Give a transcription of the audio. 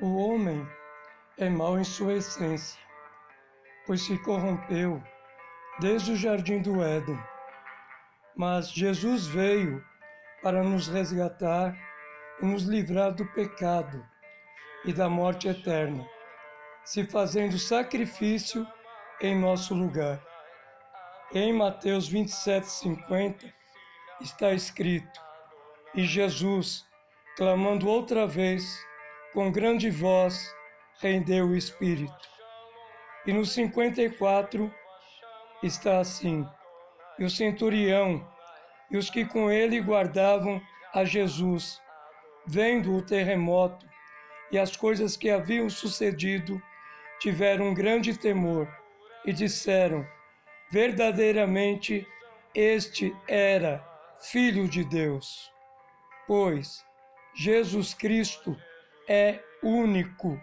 O homem é mau em sua essência, pois se corrompeu desde o jardim do Éden. Mas Jesus veio para nos resgatar e nos livrar do pecado e da morte eterna, se fazendo sacrifício em nosso lugar. Em Mateus 27, 50 está escrito: E Jesus, clamando outra vez, com grande voz, rendeu o Espírito. E no 54 está assim: E o centurião e os que com ele guardavam a Jesus, vendo o terremoto e as coisas que haviam sucedido, tiveram um grande temor e disseram: Verdadeiramente este era Filho de Deus, pois Jesus Cristo é único